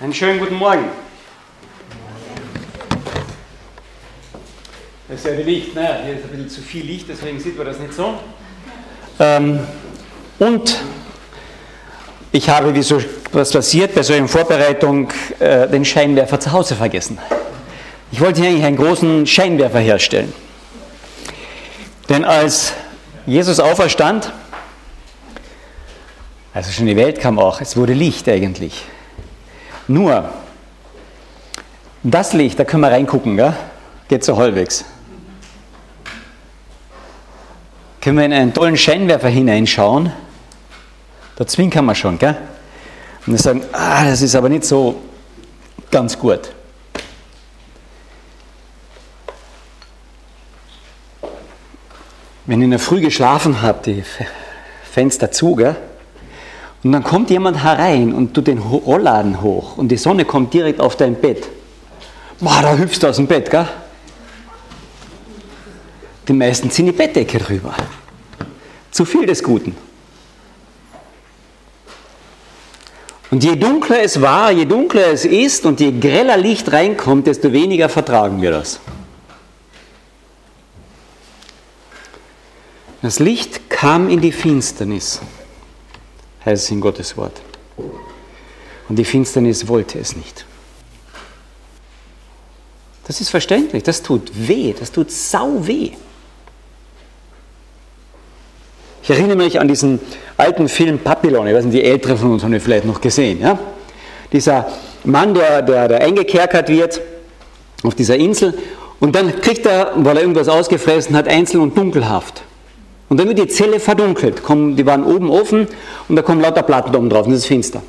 Einen schönen guten Morgen. Das ist ja die Licht, naja, hier ist ein bisschen zu viel Licht, deswegen sieht man das nicht so. Ähm, und ich habe, wie so was passiert, bei so einer Vorbereitung äh, den Scheinwerfer zu Hause vergessen. Ich wollte hier eigentlich einen großen Scheinwerfer herstellen. Denn als Jesus auferstand, also schon die Welt kam auch, es wurde Licht eigentlich. Nur, das Licht, da können wir reingucken, gell? geht so halbwegs. Können wir in einen tollen Scheinwerfer hineinschauen, da zwinkern wir schon, gell? Und wir sagen, ah, das ist aber nicht so ganz gut. Wenn ihr in der Früh geschlafen habt, die Fenster zu, gell? Und dann kommt jemand herein und tut den Rollladen hoch und die Sonne kommt direkt auf dein Bett. Boah, da hüpfst du aus dem Bett, gell? Die meisten ziehen die Bettdecke drüber. Zu viel des Guten. Und je dunkler es war, je dunkler es ist und je greller Licht reinkommt, desto weniger vertragen wir das. Das Licht kam in die Finsternis heißt es in Gottes Wort. Und die Finsternis wollte es nicht. Das ist verständlich, das tut weh, das tut sau weh. Ich erinnere mich an diesen alten Film Papillon, ich weiß nicht, die Älteren von uns haben ihn vielleicht noch gesehen. Ja? Dieser Mann, der, der, der eingekerkert wird auf dieser Insel und dann kriegt er, weil er irgendwas ausgefressen hat, Einzel- und Dunkelhaft. Und dann wird die Zelle verdunkelt. die waren oben offen und da kommen lauter Platten oben drauf und es ist finster.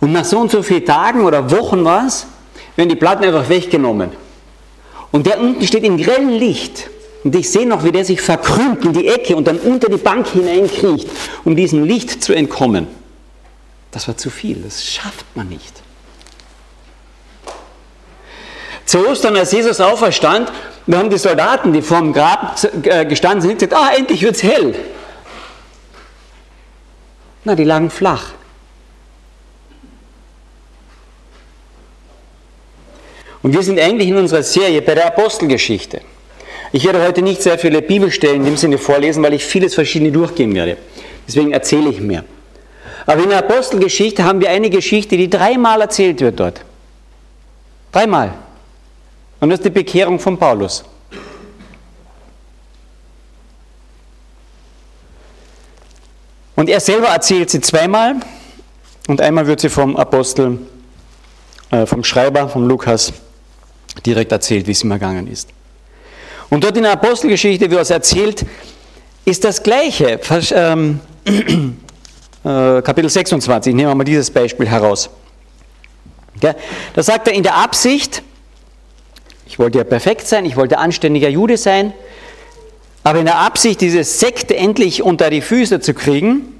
Und nach so und so vielen Tagen oder Wochen war es, werden die Platten einfach weggenommen. Und der unten steht im grellen Licht. Und ich sehe noch, wie der sich verkrümmt in die Ecke und dann unter die Bank hineinkriecht, um diesem Licht zu entkommen. Das war zu viel, das schafft man nicht. Zu Ostern, als Jesus auferstand, da haben die Soldaten, die vor dem Grab äh, gestanden sind, gesagt, ah, endlich wird es hell. Na, die lagen flach. Und wir sind eigentlich in unserer Serie bei der Apostelgeschichte. Ich werde heute nicht sehr viele Bibelstellen in dem Sinne vorlesen, weil ich vieles verschiedene durchgehen werde. Deswegen erzähle ich mehr. Aber in der Apostelgeschichte haben wir eine Geschichte, die dreimal erzählt wird dort. Dreimal. Und das ist die Bekehrung von Paulus. Und er selber erzählt sie zweimal und einmal wird sie vom Apostel, äh, vom Schreiber, vom Lukas, direkt erzählt, wie es ihm ergangen ist. Und dort in der Apostelgeschichte, wie er es erzählt, ist das Gleiche. Ähm, äh, Kapitel 26, nehmen wir mal dieses Beispiel heraus. Da sagt er in der Absicht, ich wollte ja perfekt sein, ich wollte anständiger Jude sein, aber in der Absicht, diese Sekte endlich unter die Füße zu kriegen,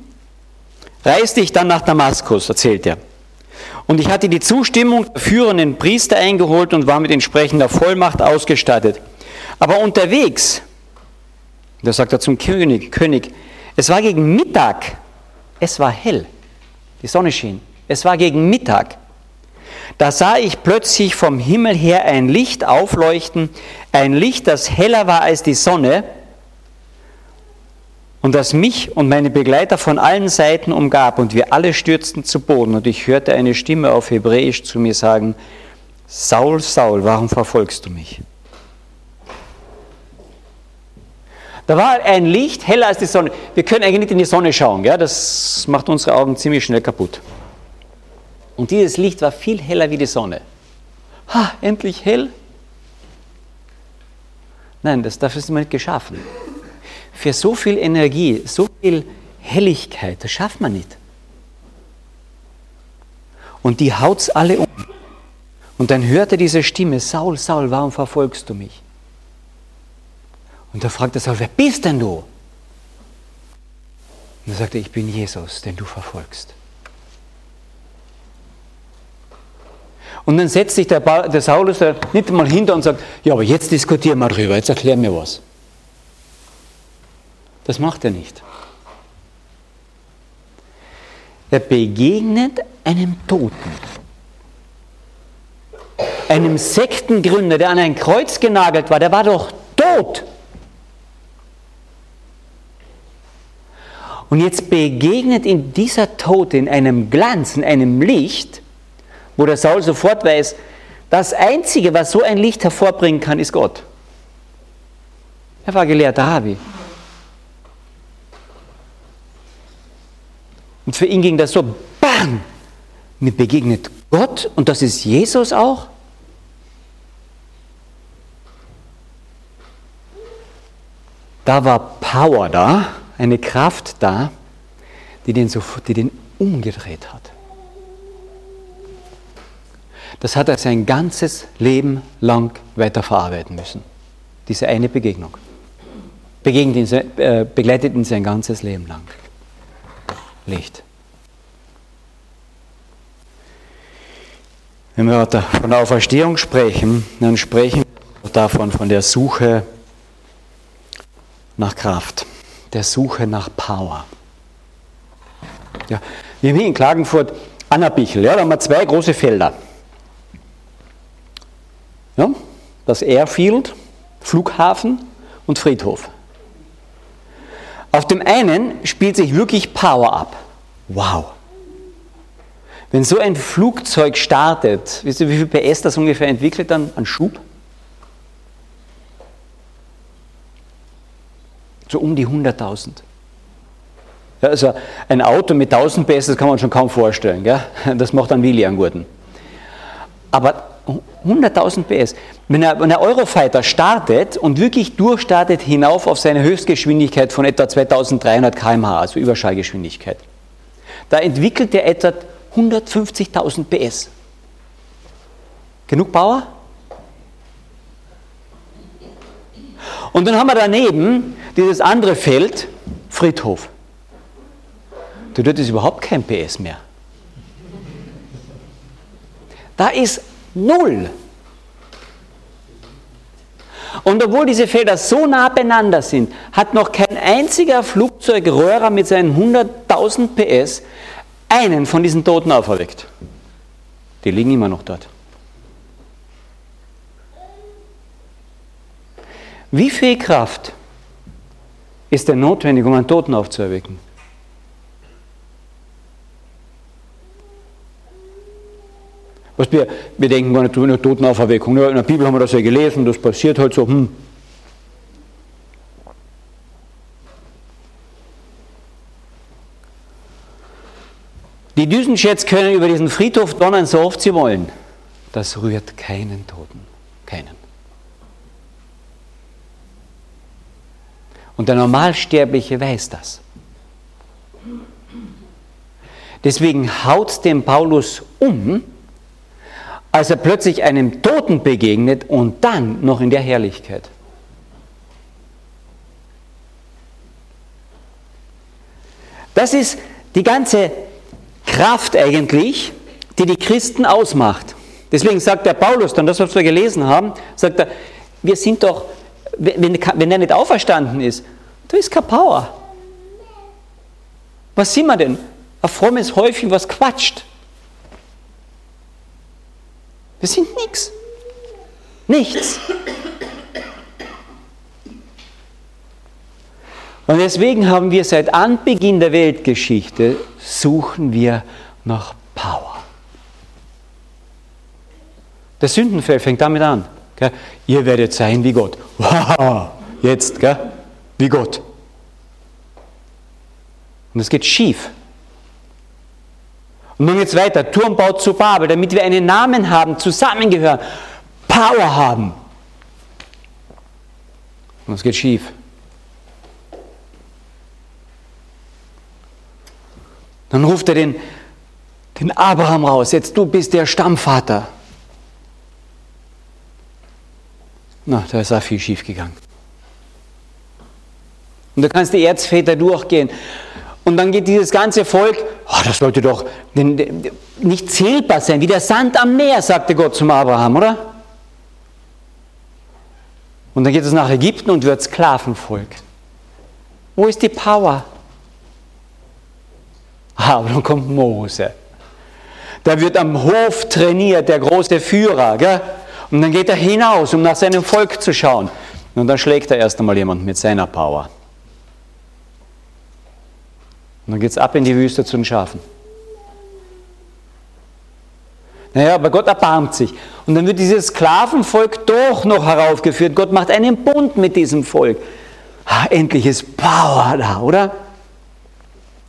reiste ich dann nach Damaskus, erzählt er. Und ich hatte die Zustimmung der führenden Priester eingeholt und war mit entsprechender Vollmacht ausgestattet. Aber unterwegs, da sagt er zum König, König, es war gegen Mittag, es war hell, die Sonne schien, es war gegen Mittag. Da sah ich plötzlich vom Himmel her ein Licht aufleuchten, ein Licht, das heller war als die Sonne und das mich und meine Begleiter von allen Seiten umgab und wir alle stürzten zu Boden und ich hörte eine Stimme auf Hebräisch zu mir sagen, Saul, Saul, warum verfolgst du mich? Da war ein Licht heller als die Sonne. Wir können eigentlich nicht in die Sonne schauen, ja? das macht unsere Augen ziemlich schnell kaputt. Und dieses Licht war viel heller wie die Sonne. Ha, endlich hell? Nein, das, dafür ist man nicht geschaffen. Für so viel Energie, so viel Helligkeit, das schafft man nicht. Und die haut's alle um. Und dann hörte diese Stimme, Saul, Saul, warum verfolgst du mich? Und da fragte Saul, wer bist denn du? Und er sagte, ich bin Jesus, den du verfolgst. Und dann setzt sich der, der Saulus da nicht mal hinter und sagt, ja, aber jetzt diskutieren wir drüber, jetzt erklär mir was. Das macht er nicht. Er begegnet einem Toten. Einem Sektengründer, der an ein Kreuz genagelt war, der war doch tot. Und jetzt begegnet ihm dieser Tote in einem Glanz, in einem Licht, wo der Saul sofort weiß, das Einzige, was so ein Licht hervorbringen kann, ist Gott. Er war gelehrter Rabbi. Und für ihn ging das so, bang, mir begegnet Gott und das ist Jesus auch. Da war Power da, eine Kraft da, die den, die den umgedreht hat. Das hat er sein ganzes Leben lang weiterverarbeiten müssen. Diese eine Begegnung. Ihn, äh, begleitet ihn sein ganzes Leben lang. Licht. Wenn wir von der Auferstehung sprechen, dann sprechen wir davon, von der Suche nach Kraft, der Suche nach Power. Ja, wir haben hier in Klagenfurt Annabichel, ja, da haben wir zwei große Felder. Ja, das Airfield, Flughafen und Friedhof. Auf dem einen spielt sich wirklich Power ab. Wow. Wenn so ein Flugzeug startet, wisst ihr, wie viel PS das ungefähr entwickelt dann an Schub? So um die 100.000. Ja, also ein Auto mit 1000 PS, das kann man schon kaum vorstellen. Gell? Das macht dann Willi an Gurten. Aber 100.000 PS. Wenn ein Eurofighter startet und wirklich durchstartet hinauf auf seine Höchstgeschwindigkeit von etwa 2300 km/h, also Überschallgeschwindigkeit, da entwickelt er etwa 150.000 PS. Genug Power? Und dann haben wir daneben dieses andere Feld, Friedhof. Da dort ist überhaupt kein PS mehr. Da ist Null. Und obwohl diese Felder so nah beieinander sind, hat noch kein einziger Flugzeugröhrer mit seinen 100.000 PS einen von diesen Toten auferweckt. Die liegen immer noch dort. Wie viel Kraft ist denn notwendig, um einen Toten aufzuerwecken? Was wir, wir denken gar nicht eine Totenauferweckung. In der Bibel haben wir das ja gelesen, das passiert halt so. Hm. Die Düsenjets können über diesen Friedhof donnern, so oft sie wollen. Das rührt keinen Toten. Keinen. Und der Normalsterbliche weiß das. Deswegen haut dem Paulus um, als er plötzlich einem Toten begegnet und dann noch in der Herrlichkeit. Das ist die ganze Kraft eigentlich, die die Christen ausmacht. Deswegen sagt der Paulus dann, das was wir gelesen haben, sagt er, wir sind doch, wenn, wenn er nicht auferstanden ist, da ist keine Power. Was sind wir denn? Ein frommes Häufchen, was quatscht. Wir sind nichts. Nichts. Und deswegen haben wir seit Anbeginn der Weltgeschichte, suchen wir nach Power. Der Sündenfall fängt damit an. Gell? Ihr werdet sein wie Gott. Wow, jetzt, gell? wie Gott. Und es geht schief. Und nun es weiter. Turmbau zu Babel, damit wir einen Namen haben, zusammengehören, Power haben. Und es geht schief. Dann ruft er den, den Abraham raus. Jetzt du bist der Stammvater. Na, da ist auch viel schief gegangen. Und du kannst die Erzväter durchgehen. Und dann geht dieses ganze Volk, oh, das sollte doch nicht zählbar sein, wie der Sand am Meer, sagte Gott zum Abraham, oder? Und dann geht es nach Ägypten und wird Sklavenvolk. Wo ist die Power? Aber dann kommt Mose. Der wird am Hof trainiert, der große Führer. Gell? Und dann geht er hinaus, um nach seinem Volk zu schauen. Und dann schlägt er erst einmal jemanden mit seiner Power. Und dann geht es ab in die Wüste zu den Schafen. Naja, aber Gott erbarmt sich. Und dann wird dieses Sklavenvolk doch noch heraufgeführt. Gott macht einen Bund mit diesem Volk. Ah, endlich ist Power da, oder?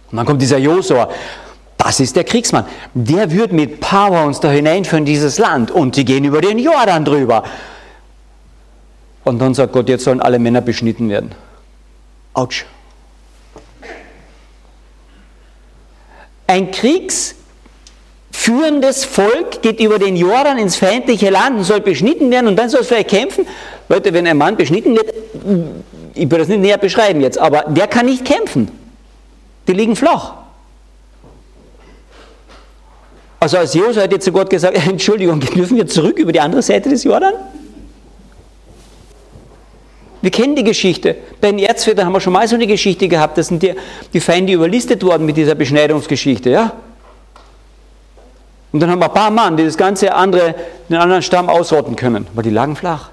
Und dann kommt dieser Josua. Das ist der Kriegsmann. Der wird mit Power uns da hineinführen, dieses Land. Und die gehen über den Jordan drüber. Und dann sagt Gott, jetzt sollen alle Männer beschnitten werden. Autsch. Ein kriegsführendes Volk geht über den Jordan ins feindliche Land und soll beschnitten werden und dann soll es vielleicht kämpfen. Leute, wenn ein Mann beschnitten wird, ich will das nicht näher beschreiben jetzt, aber der kann nicht kämpfen. Die liegen flach. Also als Josua hat jetzt zu Gott gesagt, Entschuldigung, dürfen wir zurück über die andere Seite des Jordan? Wir kennen die Geschichte. Bei den Erzvätern haben wir schon mal so eine Geschichte gehabt. Das sind die, die Feinde überlistet worden mit dieser Beschneidungsgeschichte. Ja? Und dann haben wir ein paar Mann, die das ganze andere, den anderen Stamm ausrotten können. Aber die lagen flach.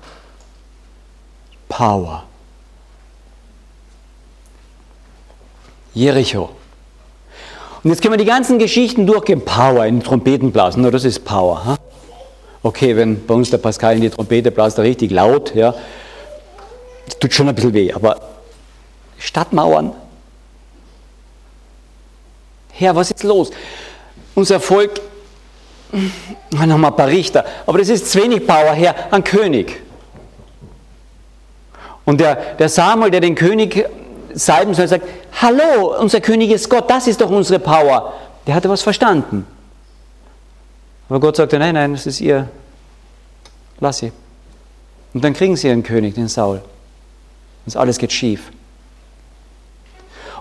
Power. Jericho. Und jetzt können wir die ganzen Geschichten durchgehen. Power, in Trompeten blasen. No, das ist Power. Ha? Okay, wenn bei uns der Pascal in die Trompete blast, richtig laut, ja, tut schon ein bisschen weh, aber Stadtmauern. Herr, was ist los? Unser Volk, noch mal ein paar Richter, aber das ist zu wenig Power, Herr, ein König. Und der, der Samuel, der den König salben soll, sagt, hallo, unser König ist Gott, das ist doch unsere Power. Der hatte was verstanden. Aber Gott sagte, nein, nein, das ist ihr, lass sie. Und dann kriegen sie ihren König, den Saul. Und alles geht schief.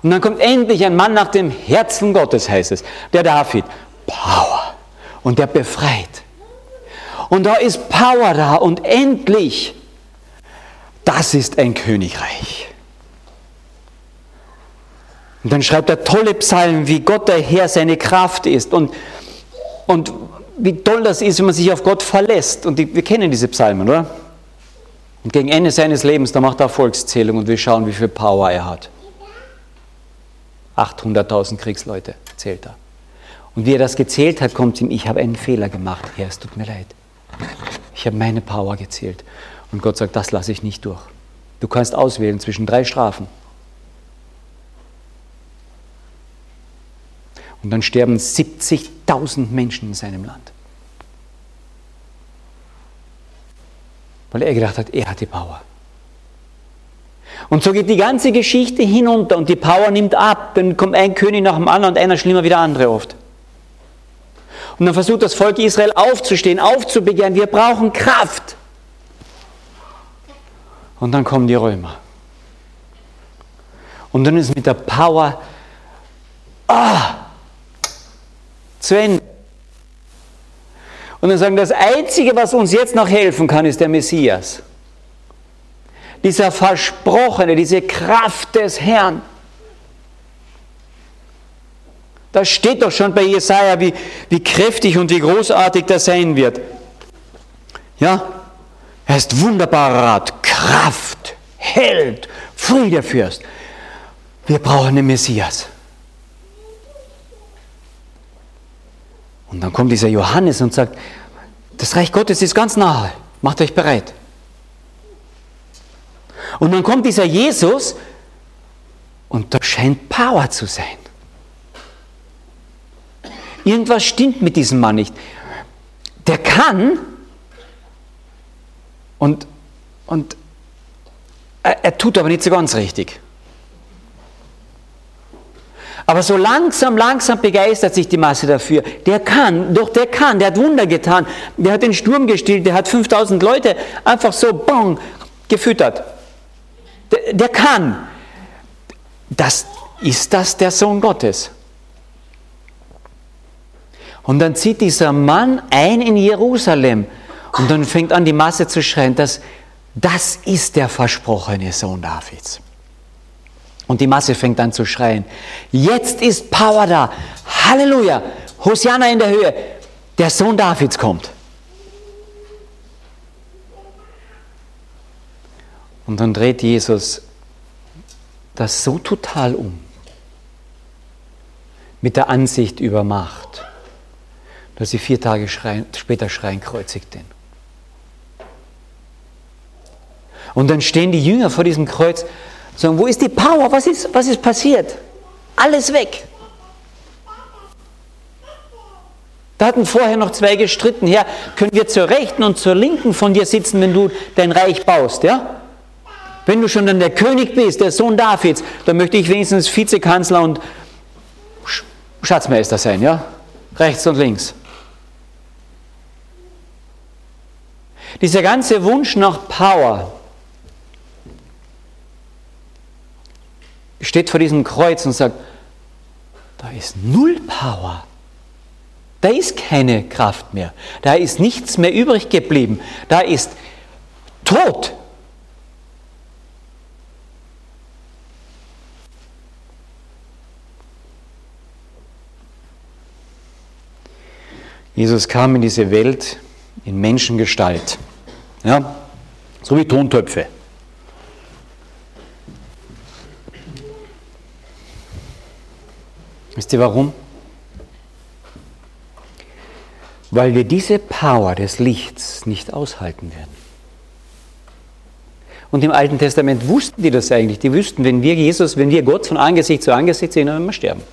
Und dann kommt endlich ein Mann nach dem Herzen Gottes, heißt es, der David. Power. Und der befreit. Und da ist Power da und endlich, das ist ein Königreich. Und dann schreibt er tolle Psalmen, wie Gott der Herr seine Kraft ist und, und wie toll das ist, wenn man sich auf Gott verlässt. Und die, wir kennen diese Psalmen, oder? Und gegen Ende seines Lebens, da macht er Volkszählung und wir schauen, wie viel Power er hat. 800.000 Kriegsleute zählt er. Und wie er das gezählt hat, kommt ihm, ich habe einen Fehler gemacht, Herr, es tut mir leid. Ich habe meine Power gezählt. Und Gott sagt, das lasse ich nicht durch. Du kannst auswählen zwischen drei Strafen. Und dann sterben 70.000 Menschen in seinem Land. Weil er gedacht hat, er hat die Power. Und so geht die ganze Geschichte hinunter und die Power nimmt ab. Dann kommt ein König nach dem anderen und einer schlimmer wie der andere oft. Und dann versucht das Volk Israel aufzustehen, aufzubegehren. Wir brauchen Kraft. Und dann kommen die Römer. Und dann ist mit der Power ah, zu Ende. Und dann sagen, das Einzige, was uns jetzt noch helfen kann, ist der Messias. Dieser Versprochene, diese Kraft des Herrn. Das steht doch schon bei Jesaja, wie, wie kräftig und wie großartig das sein wird. Ja, er ist wunderbarer Rat, Kraft, Held, Friedefürst. Wir brauchen den Messias. Und dann kommt dieser Johannes und sagt, das Reich Gottes ist ganz nahe, macht euch bereit. Und dann kommt dieser Jesus und da scheint Power zu sein. Irgendwas stimmt mit diesem Mann nicht. Der kann und, und er, er tut aber nicht so ganz richtig. Aber so langsam, langsam begeistert sich die Masse dafür. Der kann, doch der kann, der hat Wunder getan. Der hat den Sturm gestillt, der hat 5000 Leute einfach so bong, gefüttert. Der, der kann. Das, ist das der Sohn Gottes? Und dann zieht dieser Mann ein in Jerusalem und dann fängt an die Masse zu schreien, dass das ist der versprochene Sohn Davids. Und die Masse fängt an zu schreien. Jetzt ist Power da. Halleluja, Hosianna in der Höhe, der Sohn Davids kommt. Und dann dreht Jesus das so total um, mit der Ansicht über Macht, dass sie vier Tage schreien, später schreien, kreuzigt den. Und dann stehen die Jünger vor diesem Kreuz sagen, wo ist die Power? Was ist, was ist passiert? Alles weg. Da hatten vorher noch zwei gestritten, Herr, können wir zur Rechten und zur Linken von dir sitzen, wenn du dein Reich baust, ja? Wenn du schon dann der König bist, der Sohn Davids, dann möchte ich wenigstens Vizekanzler und Schatzmeister sein, ja? Rechts und links. Dieser ganze Wunsch nach Power steht vor diesem Kreuz und sagt, da ist null Power. Da ist keine Kraft mehr. Da ist nichts mehr übrig geblieben. Da ist Tod. Jesus kam in diese Welt in Menschengestalt. Ja, so wie Tontöpfe. Wisst ihr warum? Weil wir diese Power des Lichts nicht aushalten werden. Und im Alten Testament wussten die das eigentlich. Die wüssten, wenn wir Jesus, wenn wir Gott von Angesicht zu Angesicht sehen, dann werden wir sterben.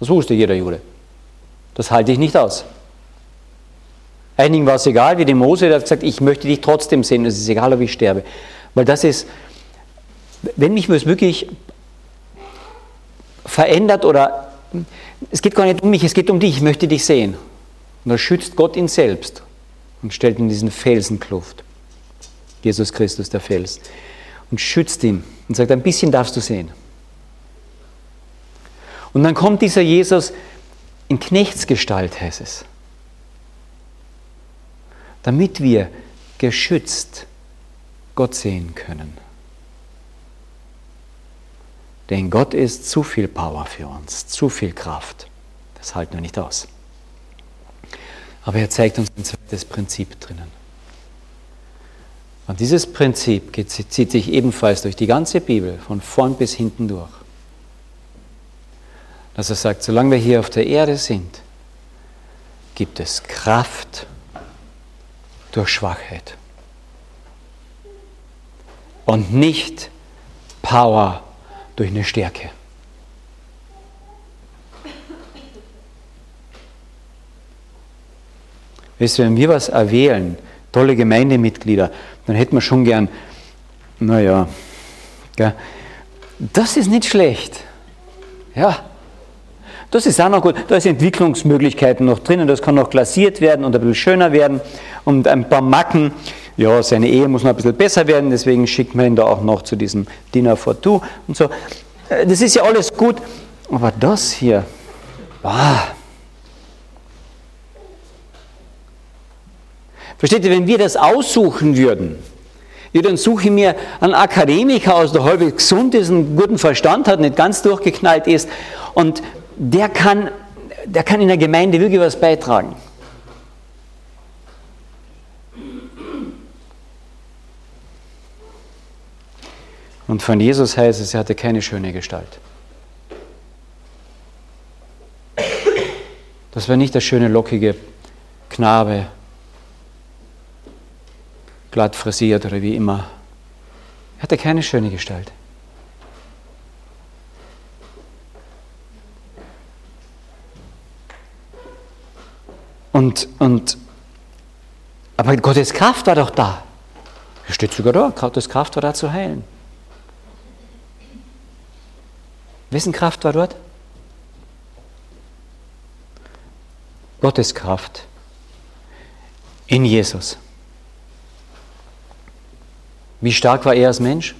Das wusste jeder Jude. Das halte ich nicht aus. Einigen war es egal, wie dem Mose, der hat gesagt, ich möchte dich trotzdem sehen, es ist egal, ob ich sterbe. Weil das ist, wenn mich was wirklich verändert oder es geht gar nicht um mich, es geht um dich, ich möchte dich sehen. Und da schützt Gott ihn selbst und stellt ihn diesen Felsenkluft. Jesus Christus, der Fels. Und schützt ihn und sagt, ein bisschen darfst du sehen. Und dann kommt dieser Jesus in Knechtsgestalt, heißt es. Damit wir geschützt Gott sehen können. Denn Gott ist zu viel Power für uns, zu viel Kraft. Das halten wir nicht aus. Aber er zeigt uns ein zweites Prinzip drinnen. Und dieses Prinzip zieht sich ebenfalls durch die ganze Bibel, von vorn bis hinten durch. Dass er sagt, solange wir hier auf der Erde sind, gibt es Kraft durch Schwachheit. Und nicht Power durch eine Stärke. Weißt du, wenn wir was erwählen, tolle Gemeindemitglieder, dann hätten wir schon gern, naja, gell, das ist nicht schlecht. Ja, das ist auch noch gut. Da sind Entwicklungsmöglichkeiten noch drinnen, das kann noch glasiert werden und ein bisschen schöner werden und ein paar Macken ja, seine Ehe muss noch ein bisschen besser werden, deswegen schickt man ihn da auch noch zu diesem Dinner for Two und so. Äh, das ist ja alles gut, aber das hier, ah. Versteht ihr, wenn wir das aussuchen würden, ja, dann suche ich mir einen Akademiker aus, der halb gesund ist, einen guten Verstand hat, nicht ganz durchgeknallt ist und der kann, der kann in der Gemeinde wirklich was beitragen. Und von Jesus heißt es, er hatte keine schöne Gestalt. Das war nicht der schöne, lockige Knabe, glatt frisiert oder wie immer. Er hatte keine schöne Gestalt. Und, und, aber Gottes Kraft war doch da. Er steht sogar da, Gottes Kraft war da zu heilen. Wessen Kraft war dort? Gottes Kraft in Jesus. Wie stark war er als Mensch?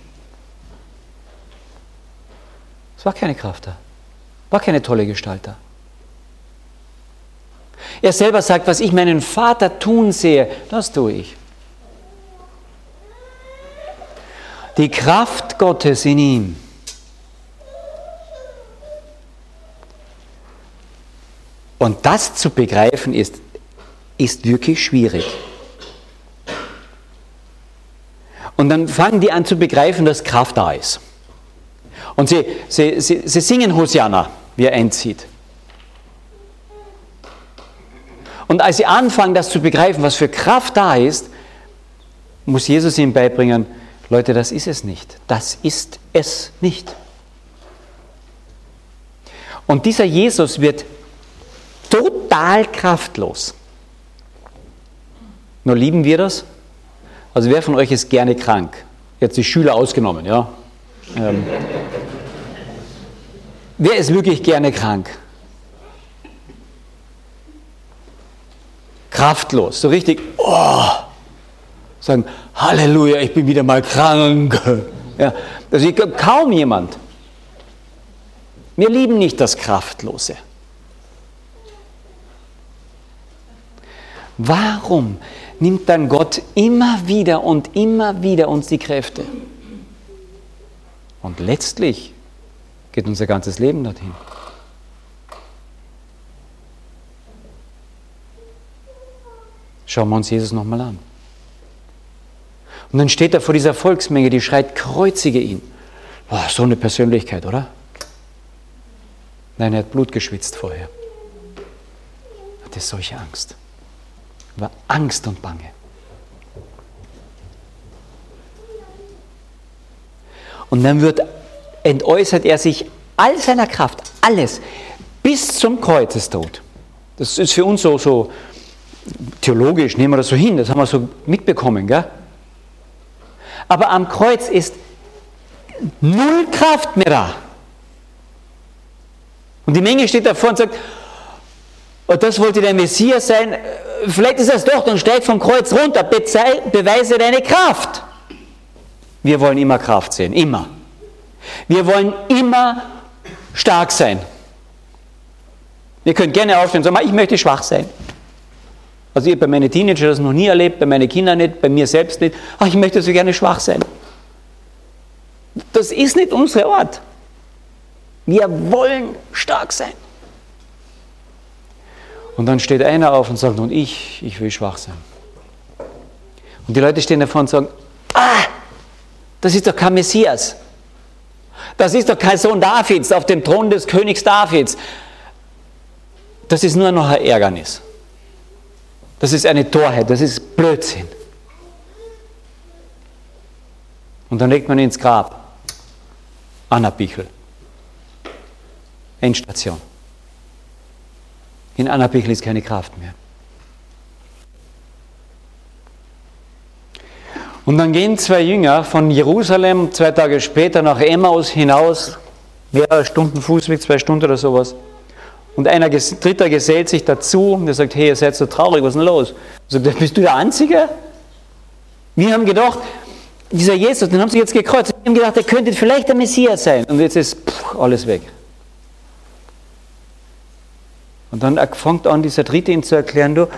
Es war keine Kraft da. War keine tolle Gestalt da. Er selber sagt, was ich meinen Vater tun sehe, das tue ich. Die Kraft Gottes in ihm Und das zu begreifen ist, ist wirklich schwierig. Und dann fangen die an zu begreifen, dass Kraft da ist. Und sie, sie, sie, sie singen Hosianna, wie er einzieht. Und als sie anfangen, das zu begreifen, was für Kraft da ist, muss Jesus ihnen beibringen, Leute, das ist es nicht. Das ist es nicht. Und dieser Jesus wird total kraftlos. Nur lieben wir das? Also wer von euch ist gerne krank? Jetzt die Schüler ausgenommen, ja? Ähm, wer ist wirklich gerne krank? Kraftlos, so richtig, oh, sagen, Halleluja, ich bin wieder mal krank. Ja, also kaum jemand. Wir lieben nicht das Kraftlose. Warum nimmt dann Gott immer wieder und immer wieder uns die Kräfte? Und letztlich geht unser ganzes Leben dorthin. Schauen wir uns Jesus nochmal an. Und dann steht er vor dieser Volksmenge, die schreit, kreuzige ihn. Oh, so eine Persönlichkeit, oder? Nein, er hat Blut geschwitzt vorher. Er hatte solche Angst. War Angst und Bange. Und dann wird entäußert er sich all seiner Kraft, alles, bis zum Kreuzestod. Das ist für uns so, so theologisch, nehmen wir das so hin, das haben wir so mitbekommen. Gell? Aber am Kreuz ist null Kraft mehr da. Und die Menge steht davor und sagt, oh, das wollte der Messias sein, vielleicht ist das doch, dann steig vom Kreuz runter, beweise deine Kraft. Wir wollen immer Kraft sehen, immer. Wir wollen immer stark sein. Ihr könnt gerne aufstehen und sagen, ich möchte schwach sein. Also ich habe bei meinen Teenagern das noch nie erlebt, bei meinen Kindern nicht, bei mir selbst nicht. Ach, ich möchte so gerne schwach sein. Das ist nicht unser Ort. Wir wollen stark sein. Und dann steht einer auf und sagt, und ich, ich will schwach sein. Und die Leute stehen davor und sagen, ah, das ist doch kein Messias. Das ist doch kein Sohn Davids auf dem Thron des Königs Davids. Das ist nur noch ein Ärgernis. Das ist eine Torheit, das ist Blödsinn. Und dann legt man ihn ins Grab. Anna Bichel. Endstation. In Anna Bichel ist keine Kraft mehr. Und dann gehen zwei Jünger von Jerusalem zwei Tage später nach Emmaus hinaus, mehrere Stunden Fußweg, zwei Stunden oder sowas. Und einer Dritter gesellt sich dazu und der sagt, hey, ihr seid so traurig, was ist denn los? Und sagt, bist du der Einzige? Wir haben gedacht, dieser Jesus, den haben sie jetzt gekreuzt. Wir haben gedacht, er könnte vielleicht der Messias sein. Und jetzt ist pff, alles weg. Und dann fängt an, dieser Dritte ihn zu erklären, du,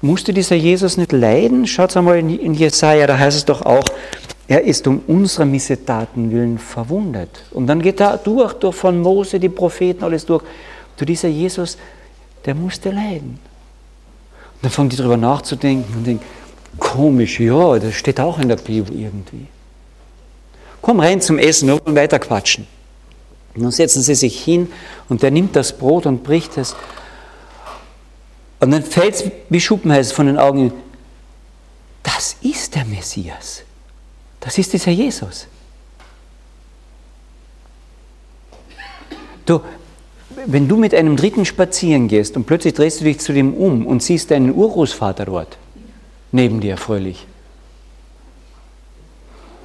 musste dieser Jesus nicht leiden? Schaut einmal in Jesaja, da heißt es doch auch, er ist um unsere Missetaten willen verwundet. Und dann geht er durch, durch von Mose, die Propheten, alles durch. Du, dieser Jesus, der musste leiden. Und dann fangen die darüber nachzudenken und denken, komisch, ja, das steht auch in der Bibel irgendwie. Komm rein zum Essen, wir wollen weiter quatschen. Und dann setzen sie sich hin und der nimmt das Brot und bricht es. Und dann fällt es wie Schuppenheiß von den Augen. Das ist der Messias. Das ist dieser Jesus. Du, wenn du mit einem Dritten spazieren gehst und plötzlich drehst du dich zu dem um und siehst deinen Urgroßvater dort, neben dir fröhlich,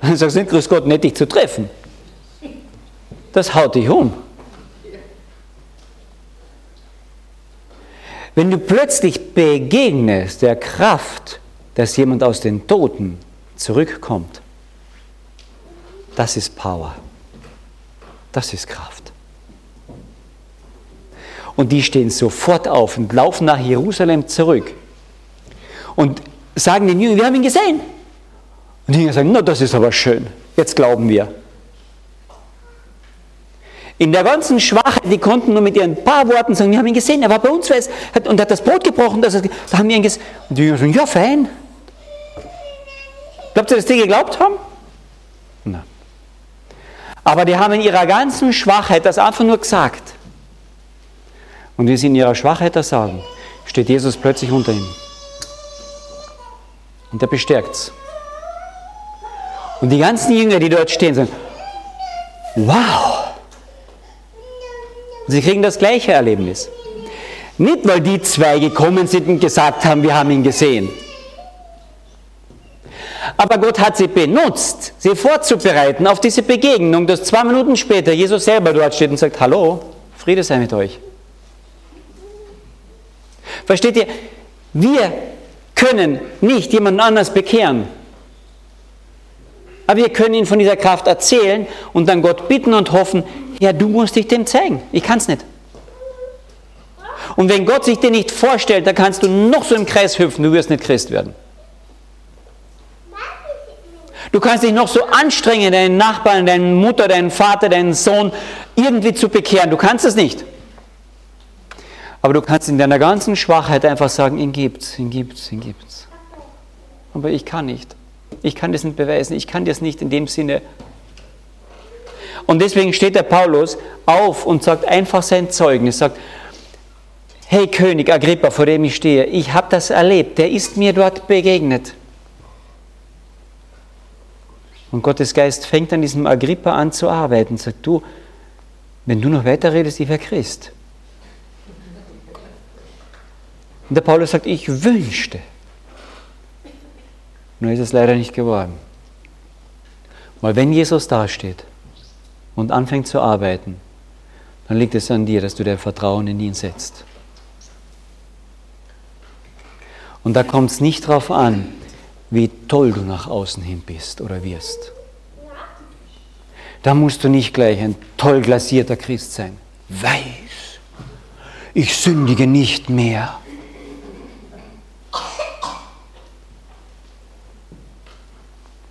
dann sagst du Grüß Gott, nett dich zu treffen. Das haut dich um. Wenn du plötzlich begegnest der Kraft, dass jemand aus den Toten zurückkommt, das ist Power. Das ist Kraft. Und die stehen sofort auf und laufen nach Jerusalem zurück. Und sagen den Jüngern, wir haben ihn gesehen. Und die Jünger sagen, na, das ist aber schön. Jetzt glauben wir. In der ganzen Schwachheit, die konnten nur mit ihren paar Worten sagen, wir haben ihn gesehen, er war bei uns und hat das Brot gebrochen, das, da haben wir ihn gesehen. Und die Jünger sagen, ja, fein. Glaubt ihr, dass die geglaubt haben? Nein. Aber die haben in ihrer ganzen Schwachheit das einfach nur gesagt. Und wie sie in ihrer Schwachheit das sagen, steht Jesus plötzlich unter ihm. Und er bestärkt es. Und die ganzen Jünger, die dort stehen, sagen, wow. Und sie kriegen das gleiche Erlebnis. Nicht, weil die zwei gekommen sind und gesagt haben, wir haben ihn gesehen. Aber Gott hat sie benutzt, sie vorzubereiten auf diese Begegnung, dass zwei Minuten später Jesus selber dort steht und sagt, hallo, Friede sei mit euch. Versteht ihr? Wir können nicht jemanden anders bekehren. Aber wir können ihnen von dieser Kraft erzählen und dann Gott bitten und hoffen, ja, du musst dich dem zeigen. Ich kann es nicht. Und wenn Gott sich dir nicht vorstellt, dann kannst du noch so im Kreis hüpfen, du wirst nicht Christ werden. Du kannst dich noch so anstrengen, deinen Nachbarn, deine Mutter, deinen Vater, deinen Sohn irgendwie zu bekehren. Du kannst es nicht. Aber du kannst in deiner ganzen Schwachheit einfach sagen, ihn gibt's, ihn gibt's, ihn gibt's. Aber ich kann nicht. Ich kann das nicht beweisen. Ich kann das nicht in dem Sinne. Und deswegen steht der Paulus auf und sagt einfach sein Zeugnis, sagt, hey König Agrippa, vor dem ich stehe, ich habe das erlebt, der ist mir dort begegnet. Und Gottes Geist fängt an diesem Agrippa an zu arbeiten sagt, du, wenn du noch weiter redest, ich wäre Christ. Und der Paulus sagt, ich wünschte. Nur ist es leider nicht geworden. Weil wenn Jesus dasteht und anfängt zu arbeiten, dann liegt es an dir, dass du dein Vertrauen in ihn setzt. Und da kommt es nicht darauf an, wie toll du nach außen hin bist oder wirst. Da musst du nicht gleich ein toll glasierter Christ sein. Weiß, ich sündige nicht mehr.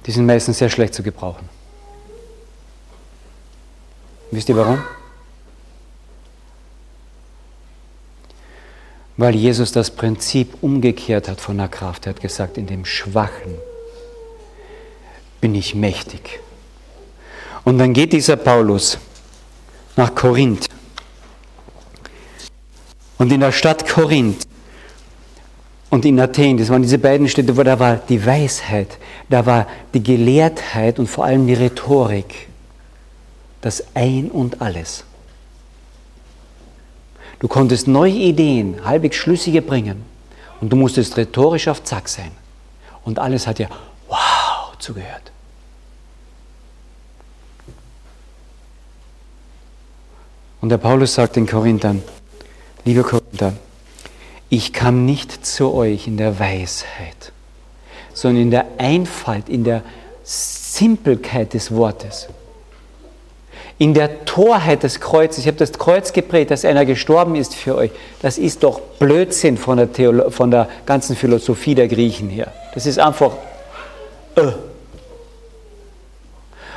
die sind meistens sehr schlecht zu gebrauchen. Wisst ihr warum? Weil Jesus das Prinzip umgekehrt hat von der Kraft. Er hat gesagt, in dem Schwachen bin ich mächtig. Und dann geht dieser Paulus nach Korinth. Und in der Stadt Korinth und in Athen, das waren diese beiden Städte, wo da war die Weisheit, da war die Gelehrtheit und vor allem die Rhetorik, das Ein und Alles. Du konntest neue Ideen, halbwegs schlüssige bringen und du musstest rhetorisch auf Zack sein. Und alles hat ja wow zugehört. Und der Paulus sagt den Korinthern, liebe Korinther, ich kam nicht zu euch in der Weisheit, sondern in der Einfalt, in der Simpelkeit des Wortes, in der Torheit des Kreuzes. Ich habe das Kreuz geprägt, dass einer gestorben ist für euch. Das ist doch Blödsinn von der, Theolo von der ganzen Philosophie der Griechen her. Das ist einfach. Äh.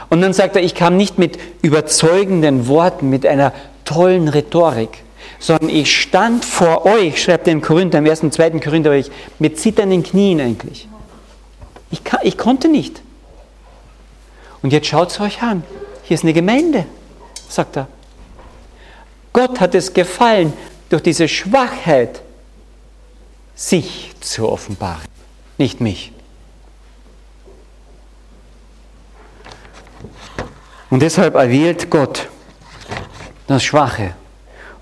Und dann sagt er, ich kam nicht mit überzeugenden Worten, mit einer tollen Rhetorik, sondern ich stand vor euch, schreibt er im Korinther, im ersten, zweiten Korinther, mit zitternden Knien eigentlich. Ich, kann, ich konnte nicht. Und jetzt schaut es euch an. Hier ist eine Gemeinde, sagt er. Gott hat es gefallen, durch diese Schwachheit sich zu offenbaren, nicht mich. Und deshalb erwählt Gott das Schwache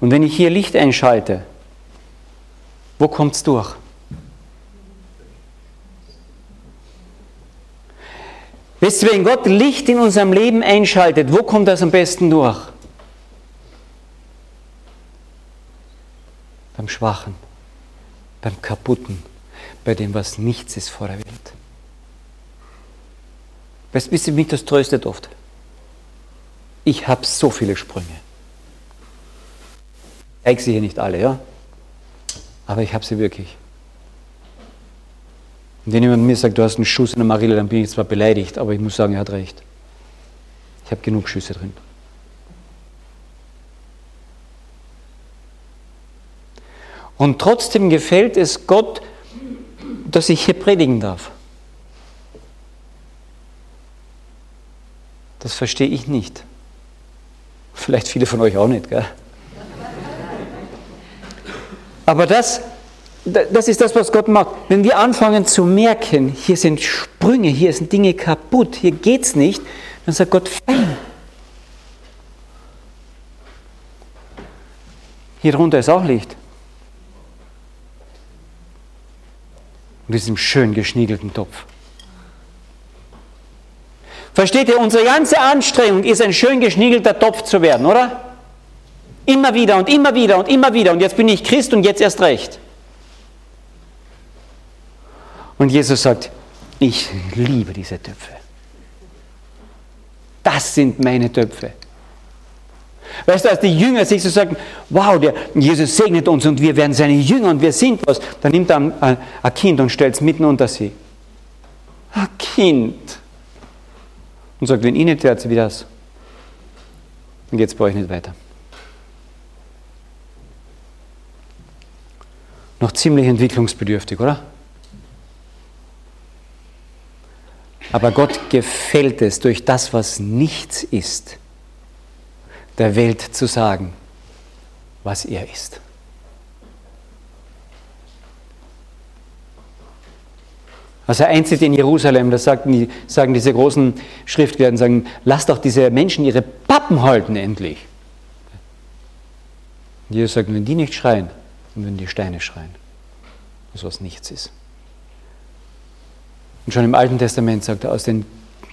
und wenn ich hier Licht einschalte, wo kommt es durch? Wisst ihr, wenn Gott Licht in unserem Leben einschaltet, wo kommt das am besten durch? Beim Schwachen, beim Kaputten, bei dem, was nichts ist vor der Welt. Weißt du, mich das tröstet oft? Ich habe so viele Sprünge zeige sie hier nicht alle, ja? Aber ich habe sie wirklich. Und wenn jemand mir sagt, du hast einen Schuss in der Marille, dann bin ich zwar beleidigt, aber ich muss sagen, er hat recht. Ich habe genug Schüsse drin. Und trotzdem gefällt es Gott, dass ich hier predigen darf. Das verstehe ich nicht. Vielleicht viele von euch auch nicht, gell? Aber das das ist das, was Gott macht. Wenn wir anfangen zu merken, hier sind Sprünge, hier sind Dinge kaputt, hier geht es nicht, dann sagt Gott, fein. Hier drunter ist auch Licht. Und diesem schön geschniegelten Topf. Versteht ihr, unsere ganze Anstrengung ist ein schön geschniegelter Topf zu werden, oder? Immer wieder und immer wieder und immer wieder. Und jetzt bin ich Christ und jetzt erst recht. Und Jesus sagt, ich liebe diese Töpfe. Das sind meine Töpfe. Weißt du, als die Jünger sich so sagen, wow, der Jesus segnet uns und wir werden seine Jünger und wir sind was, dann nimmt er ein, ein Kind und stellt es mitten unter sie. Ein Kind. Und sagt, wenn ihr nicht werdet, wie das, dann geht es bei euch nicht weiter. Noch ziemlich entwicklungsbedürftig, oder? Aber Gott gefällt es, durch das, was nichts ist, der Welt zu sagen, was er ist. Als er einzieht in Jerusalem, da sagen, sagen diese großen Schriftgelehrten, sagen, lass doch diese Menschen ihre Pappen halten endlich. Und Jesus sagt, wenn die nicht schreien, dann würden die Steine schreien. Das was nichts ist. Und schon im Alten Testament sagt er, aus dem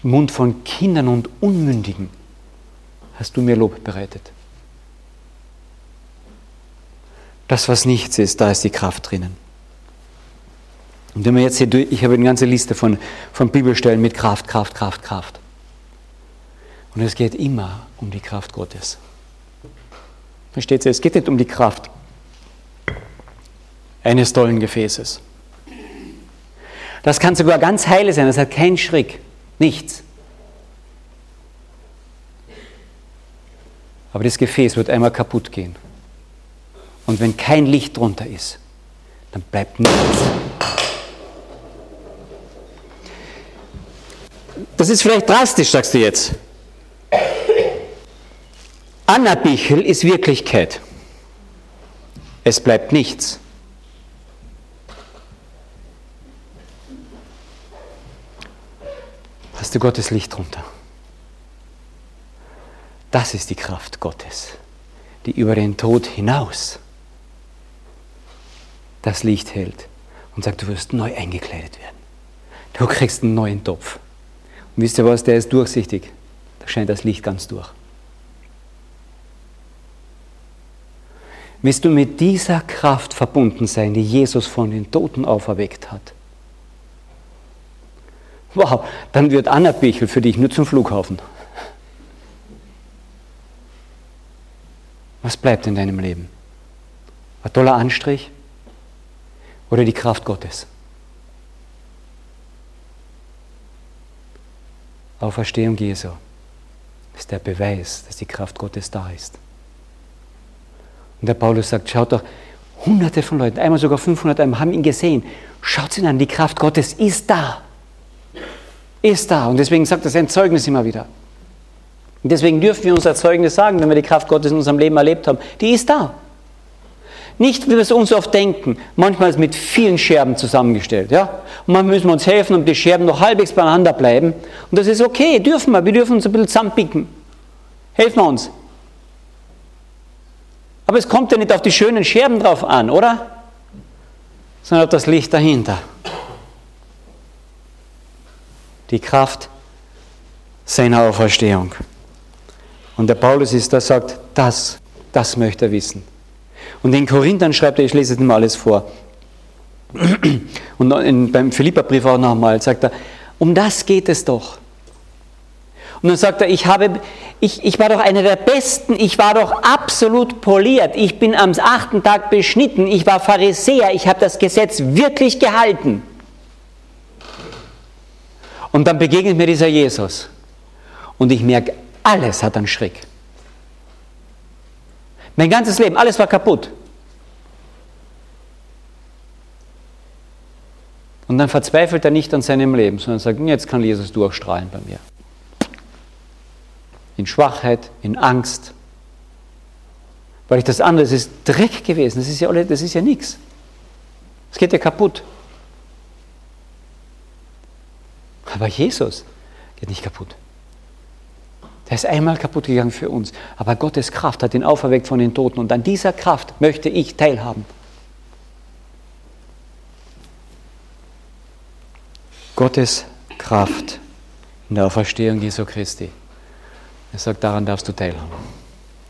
Mund von Kindern und Unmündigen hast du mir Lob bereitet. Das, was nichts ist, da ist die Kraft drinnen. Und wenn wir jetzt hier durch, ich habe eine ganze Liste von, von Bibelstellen mit Kraft, Kraft, Kraft, Kraft. Und es geht immer um die Kraft Gottes. Versteht ihr? Es geht nicht um die Kraft eines tollen Gefäßes. Das kann sogar ganz heile sein, das hat keinen Schrick, nichts. Aber das Gefäß wird einmal kaputt gehen. Und wenn kein Licht drunter ist, dann bleibt nichts. Das ist vielleicht drastisch, sagst du jetzt. Anna Bichel ist Wirklichkeit. Es bleibt nichts. Hast du Gottes Licht drunter? Das ist die Kraft Gottes, die über den Tod hinaus das Licht hält und sagt, du wirst neu eingekleidet werden. Du kriegst einen neuen Topf. Und wisst ihr was, der ist durchsichtig. Da scheint das Licht ganz durch. Willst du mit dieser Kraft verbunden sein, die Jesus von den Toten auferweckt hat? Wow, dann wird Anna Bichel für dich nur zum Flughafen. Was bleibt in deinem Leben? Ein toller Anstrich oder die Kraft Gottes? Auferstehung Jesu ist der Beweis, dass die Kraft Gottes da ist. Und der Paulus sagt, schaut doch, hunderte von Leuten, einmal sogar 500 haben ihn gesehen. Schaut ihn an, die Kraft Gottes ist da. Ist da. Und deswegen sagt er sein Zeugnis immer wieder. Und deswegen dürfen wir unser Zeugnis sagen, wenn wir die Kraft Gottes in unserem Leben erlebt haben. Die ist da. Nicht, wie wir es uns oft denken. Manchmal ist mit vielen Scherben zusammengestellt. Ja? Und manchmal müssen wir uns helfen, und die Scherben noch halbwegs beieinander bleiben. Und das ist okay, dürfen wir. Wir dürfen uns ein bisschen zusammenpicken. Helfen wir uns. Aber es kommt ja nicht auf die schönen Scherben drauf an, oder? Sondern auf das Licht dahinter. Die Kraft seiner Auferstehung. Und der Paulus ist da, sagt, das, das möchte er wissen. Und in Korinthern schreibt er, ich lese es mal alles vor. Und in, beim Philipperbrief auch nochmal sagt er, um das geht es doch. Und dann sagt er, ich, habe, ich, ich war doch einer der Besten, ich war doch absolut poliert, ich bin am achten Tag beschnitten, ich war Pharisäer, ich habe das Gesetz wirklich gehalten. Und dann begegnet mir dieser Jesus. Und ich merke, alles hat einen Schreck. Mein ganzes Leben, alles war kaputt. Und dann verzweifelt er nicht an seinem Leben, sondern sagt, hm, jetzt kann Jesus durchstrahlen bei mir. In Schwachheit, in Angst. Weil ich das andere, das ist Dreck gewesen, das ist ja, alle, das ja nichts. Es geht ja kaputt. Aber Jesus geht nicht kaputt. Der ist einmal kaputt gegangen für uns. Aber Gottes Kraft hat ihn auferweckt von den Toten. Und an dieser Kraft möchte ich teilhaben. Gottes Kraft in der Auferstehung Jesu Christi. Er sagt, daran darfst du teilhaben.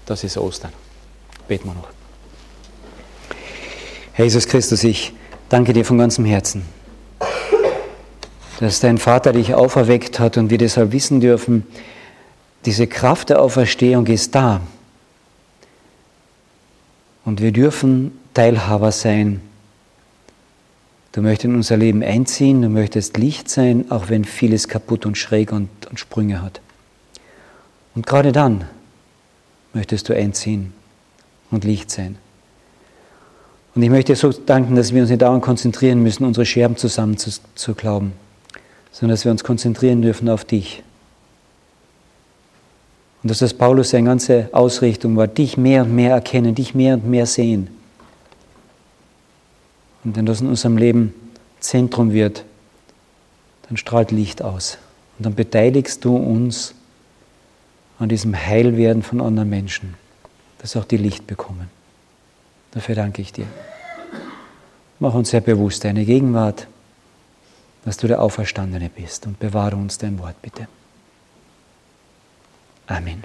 Das ist Ostern. Beten wir noch. Herr Jesus Christus, ich danke dir von ganzem Herzen, dass dein Vater dich auferweckt hat und wir deshalb wissen dürfen, diese Kraft der Auferstehung ist da. Und wir dürfen Teilhaber sein. Du möchtest in unser Leben einziehen, du möchtest Licht sein, auch wenn vieles kaputt und schräg und, und Sprünge hat. Und gerade dann möchtest du einziehen und Licht sein. Und ich möchte dir so danken, dass wir uns nicht dauernd konzentrieren müssen, unsere Scherben zusammen zu, zu glauben, sondern dass wir uns konzentrieren dürfen auf dich und dass das Paulus seine ganze Ausrichtung war, dich mehr und mehr erkennen, dich mehr und mehr sehen. Und wenn das in unserem Leben Zentrum wird, dann strahlt Licht aus. Und dann beteiligst du uns an diesem Heilwerden von anderen Menschen, dass auch die Licht bekommen. Dafür danke ich dir. Mach uns sehr bewusst deine Gegenwart, dass du der Auferstandene bist und bewahre uns dein Wort, bitte. Amen.